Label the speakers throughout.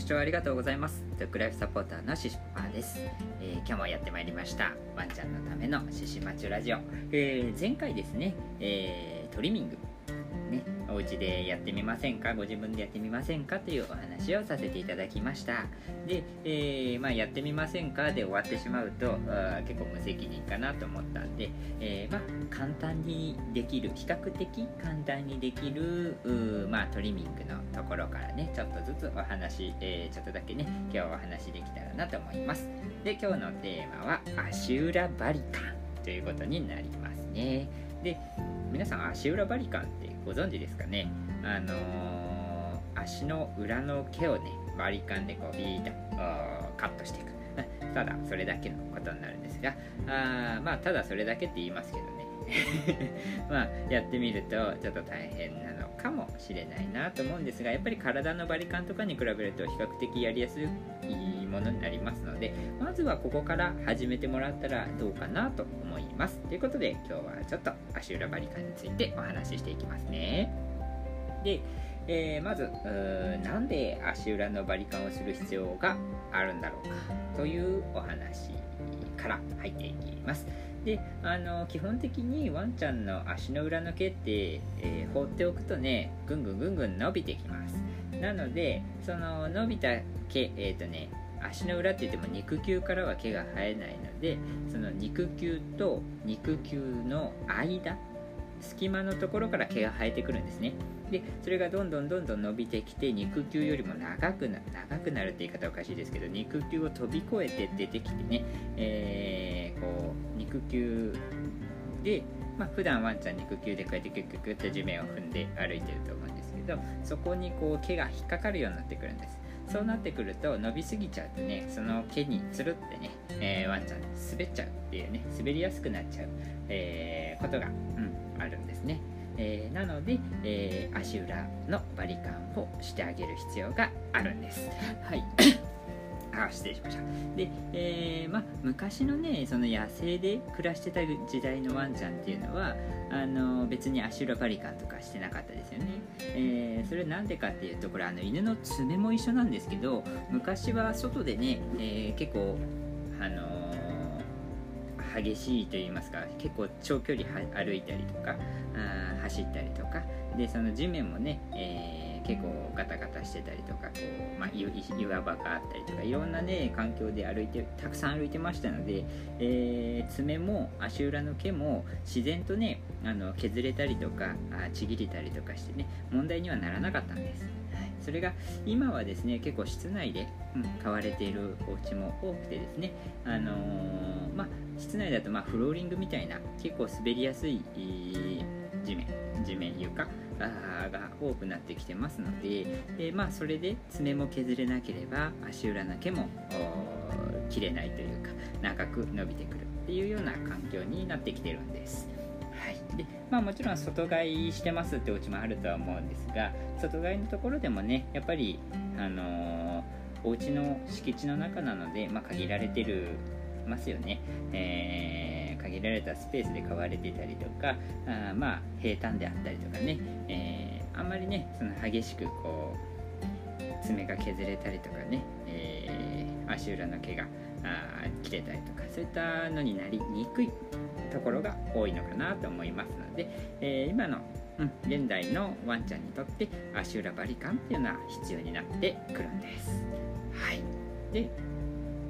Speaker 1: 視聴ありがとうございます。ドッグライフサポーターのシシパーです、えー今日もやってまいりました。ワンちゃんのためのシシマチュラジオ、えー前回ですね、えートリミング、お家でやってみませんか？ご自分でやってみませんか？というお話をさせていただきました。で、えーまあ、やってみませんかで終わってしまうとあ結構無責任かなと思ったんで、えーまあ、簡単にできる比較的簡単にできるうまあ、トリミングのところからねちょっとずつお話、えーちょっとだけね今日お話できたらなと思います。で今日のテーマは足裏バリカンということになりますね。で皆さん足裏バリカンってご存知ですかね？あのー足の裏の毛をねバリカンでこうビーッとカットしていく。ただそれだけのことになるんですがあまあただそれだけって言いますけどね。まあやってみるとちょっと大変なのかもしれないなと思うんですがやっぱり体のバリカンとかに比べると比較的やりやすいものになりますのでまずはここから始めてもらったらどうかなと思います。ということで今日はちょっと足裏バリカンについてお話ししていきますね。で、えーまずうーなんで足裏のバリカンをする必要があるんだろうかというお話から入っていきます。であの基本的にワンちゃんの足の裏の毛って、えー放っておくとねぐんぐんぐんぐん伸びてきます。なのでその伸びた毛えっ、とね足の裏って言っても肉球からは毛が生えないのでその肉球と肉球の間隙間のところから毛が生えてくるんですね。でそれがどんどんどんどん伸びてきて肉球よりも長くな長くなるって言い方おかしいですけど肉球を飛び越えて出てきてね、えーこう肉球で、まあ普段ワンちゃん肉球でこうやってキュッキュッキュッと地面を踏んで歩いてると思うんですけどそこにこう毛が引っかかるようになってくるんです。そうなってくると伸びすぎちゃうとねその毛につるってね、えーワンちゃん滑っちゃうっていうね滑りやすくなっちゃう、えーことが、うん、あるんですね、えーなので、え足裏のバリカンをしてあげる必要があるんです。はい。あ失礼しました。で、えーま、昔のねその野生で暮らしてた時代のワンちゃんっていうのはあの別に足裏バリカンとかしてなかったですよね、えーそれなんでかっていうとこれあの犬の爪も一緒なんですけど昔は外でね、えー結構あの激しいと言いますか結構長距離歩いたりとかあ走ったりとか。でその地面もね、えー結構ガタガタしてたりとかこう、まあ、い岩場があったりとかいろんなね環境で歩いてたくさん歩いてましたので、えー爪も足裏の毛も自然とねあの削れたりとかあちぎれたりとかしてね問題にはならなかったんです。はいそれが今はですね結構室内で、うん、飼われているお家も多くてですね、あのーまあ、室内だとまあフローリングみたいな結構滑りやすい地面地面床が多くなってきてますので、えまあ、それで爪も削れなければ足裏の毛も切れないというか長く伸びてくるっていうような環境になってきてるんです。はいでまあ、もちろん外買いしてますってお家もあるとは思うんですが外買いのところでもねやっぱり、あのーお家の敷地の中なので、まあ、限られてるますよね、えー限られたスペースで飼われていたりとかあまあ平坦であったりとかね、まりねその激しくこう爪が削れたりとかね、えー足裏の毛があ切れたりとかそういったのになりにくいところが多いのかなと思いますので、えー今の、うん、現代のワンちゃんにとって足裏バリカンっていうのは必要になってくるんです。はい、で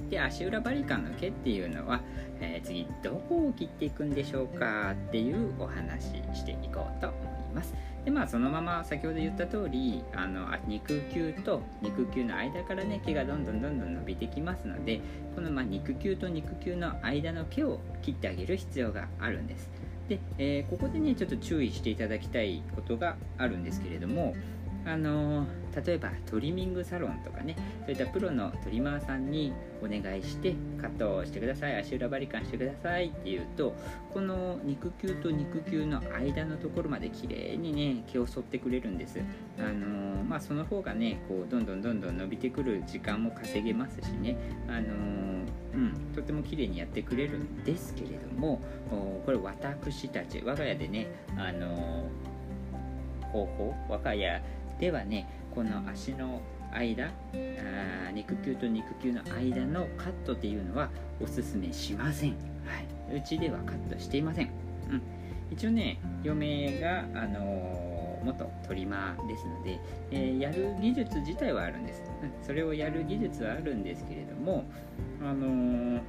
Speaker 1: で足裏バリカンの毛っていうのは、えー次どこを切っていくんでしょうかっていうお話していこうと思います。ますでまあそのまま先ほど言った通りあの肉球と肉球の間からね毛がどんどんどんどん伸びてきますのでこのま肉球と肉球の間の毛を切ってあげる必要があるんです。で、えーここでねちょっと注意していただきたいことがあるんですけれどもあの例えばトリミングサロンとかねそういったプロのトリマーさんにお願いしてカットしてください足裏バリカンしてくださいっていうとこの肉球と肉球の間のところまで綺麗にね毛を剃ってくれるんです。あのまあその方がねこうどんどんどんどん伸びてくる時間も稼げますしね。あのうん、とても綺麗にやってくれるんですけれどもこれ私たち我が家でねあの方法我が家ではねこの足の間あ肉球と肉球の間のカットっていうのはおすすめしません、はい、うちではカットしていません、うん、一応ね嫁があのー元トリマーですので、えー、やる技術自体はあるんです、うん、それをやる技術はあるんですけれどもあのー、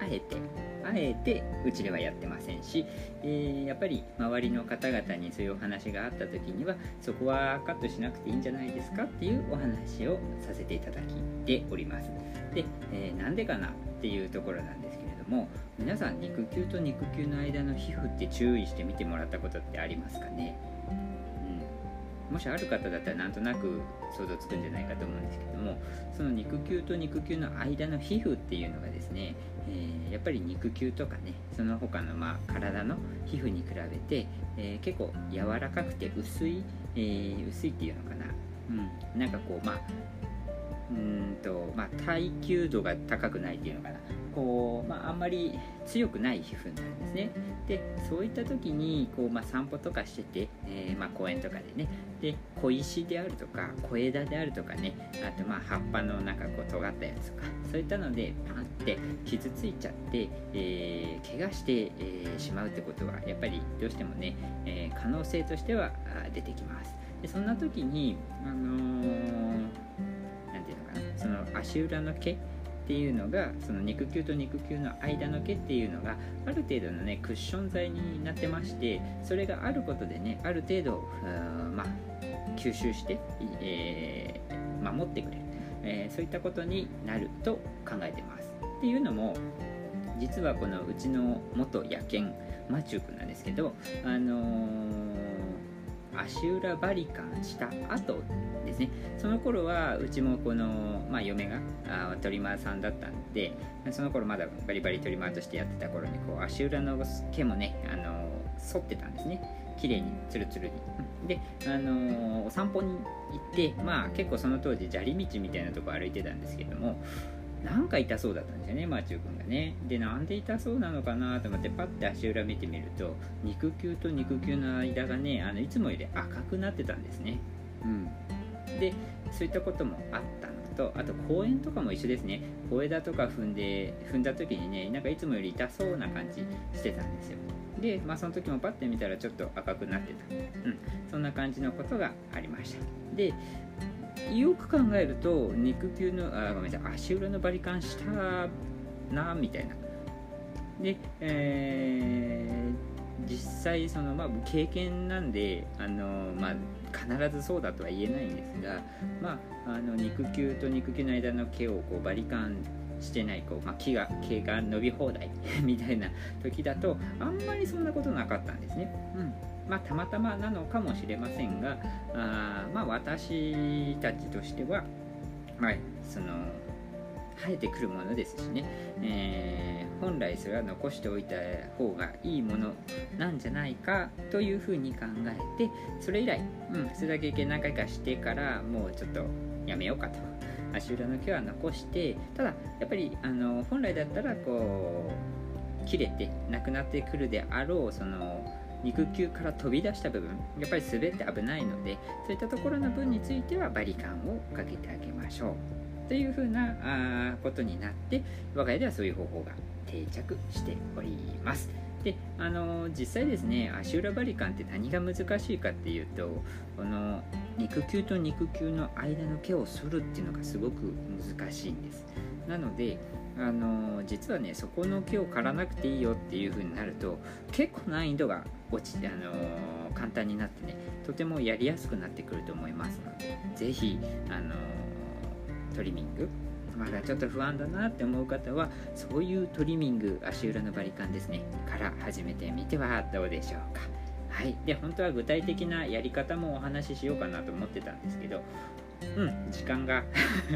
Speaker 1: あえてあえてうちではやってませんし、えー、やっぱり周りの方々にそういうお話があった時にはそこはカットしなくていいんじゃないですかっていうお話をさせていただきております。で、えー、なんでかなっていうところなんですけれども皆さん肉球と肉球の間の皮膚って注意して見てもらったことってありますかね？もしある方だったらなんとなく想像つくんじゃないかと思うんですけどもその肉球と肉球の間の皮膚っていうのがですね、えー、やっぱり肉球とかねその他のまあ体の皮膚に比べて、えー、結構柔らかくて薄い、えー、薄いっていうのかな、うん、なんかこうまあうんとまあ、耐久度が高くないっていうのかな。こう、まあ、あんまり強くない皮膚なんですね。でそういった時にこう、まあ、散歩とかしてて、えー、まあ、公園とかでね。で小石であるとか小枝であるとかね。あとまあ葉っぱのなんかこう尖ったやつとか。そういったのでパンって傷ついちゃって、えー、怪我して、えー、しまうってことはやっぱりどうしてもね、え可能性としては出てきます。でそんな時にあ、の足裏の毛っていうのがその肉球と肉球の間の毛っていうのがある程度のねクッション材になってましてそれがあることでねある程度まあ、吸収して、えー、守ってくれる、えー、そういったことになると考えてます。っていうのも実はこのうちの元野犬マチュー君なんですけどあのー、足裏バリカンした後ですねその頃はうちもこの、まあ、嫁があトリマーさんだったんでその頃まだバリバリトリマーとしてやってた頃にこう足裏の毛もね、あの反ってたんですね綺麗にツルツルにで、あのお散歩に行ってまあ結構その当時砂利道みたいなとこ歩いてたんですけどもなんか痛そうだったんですよね、マーチュー君がね。で、なんで痛そうなのかなと思って、パッて足裏見てみると、肉球と肉球の間がね、あのいつもより赤くなってたんですね。うん。でそういったこともあったのとあと公園とかも一緒ですね。小枝とか踏んで踏んだ時にねなんかいつもより痛そうな感じしてたんですよ。でまあその時もパッて見たらちょっと赤くなってた。うん。そんな感じのことがありました。でよく考えると肉球のあごめんなさい足裏のバリカンしたなみたいな。で、えー実際その、まあ、経験なんであの、まあ、必ずそうだとは言えないんですが、まあ、あの肉球と肉球の間の毛をこうバリカンしてないこう、まあ、木が毛が伸び放題 みたいな時だとあんまりそんなことなかったんですね。うんまあ、たまたまなのかもしれませんがあまあ私たちとしては、まあ、その生えてくるものですしね、えー、本来それは残しておいた方がいいものなんじゃないかというふうに考えてそれ以来、うん、それだけ何回かしてからもうちょっとやめようかと。足裏の毛は残してただやっぱりあの本来だったらこう切れてなくなってくるであろうその肉球から飛び出した部分やっぱり滑って危ないのでそういったところの分についてはバリカンをかけてあげましょうというふうなあことになって我が家ではそういう方法が定着しております。であの実際ですね足裏バリカンって何が難しいかっていうとこの肉球と肉球の間の毛を剃るっていうのがすごく難しいんです。なのであの実はねそこの毛を刈らなくていいよっていう風になると結構難易度が落ちてあの簡単になってねとてもやりやすくなってくると思いますので是非あのトリミング。まだちょっと不安だなって思う方はそういうトリミング足裏のバリカンですね。から始めてみてはどうでしょうか。はい。で本当は具体的なやり方もお話ししようかなと思ってたんですけどうん時間が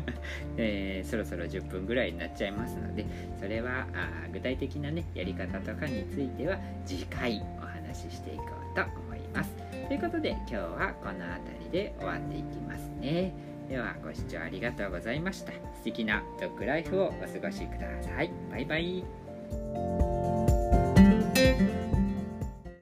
Speaker 1: えー、そろそろ10分ぐらいになっちゃいますのでそれはあ具体的なねやり方とかについては次回お話ししていこうと思います。ということで今日はこの辺りで終わっていきますね。ではご視聴ありがとうございました。素敵なドッグライフをお過ごしください。バイバイ。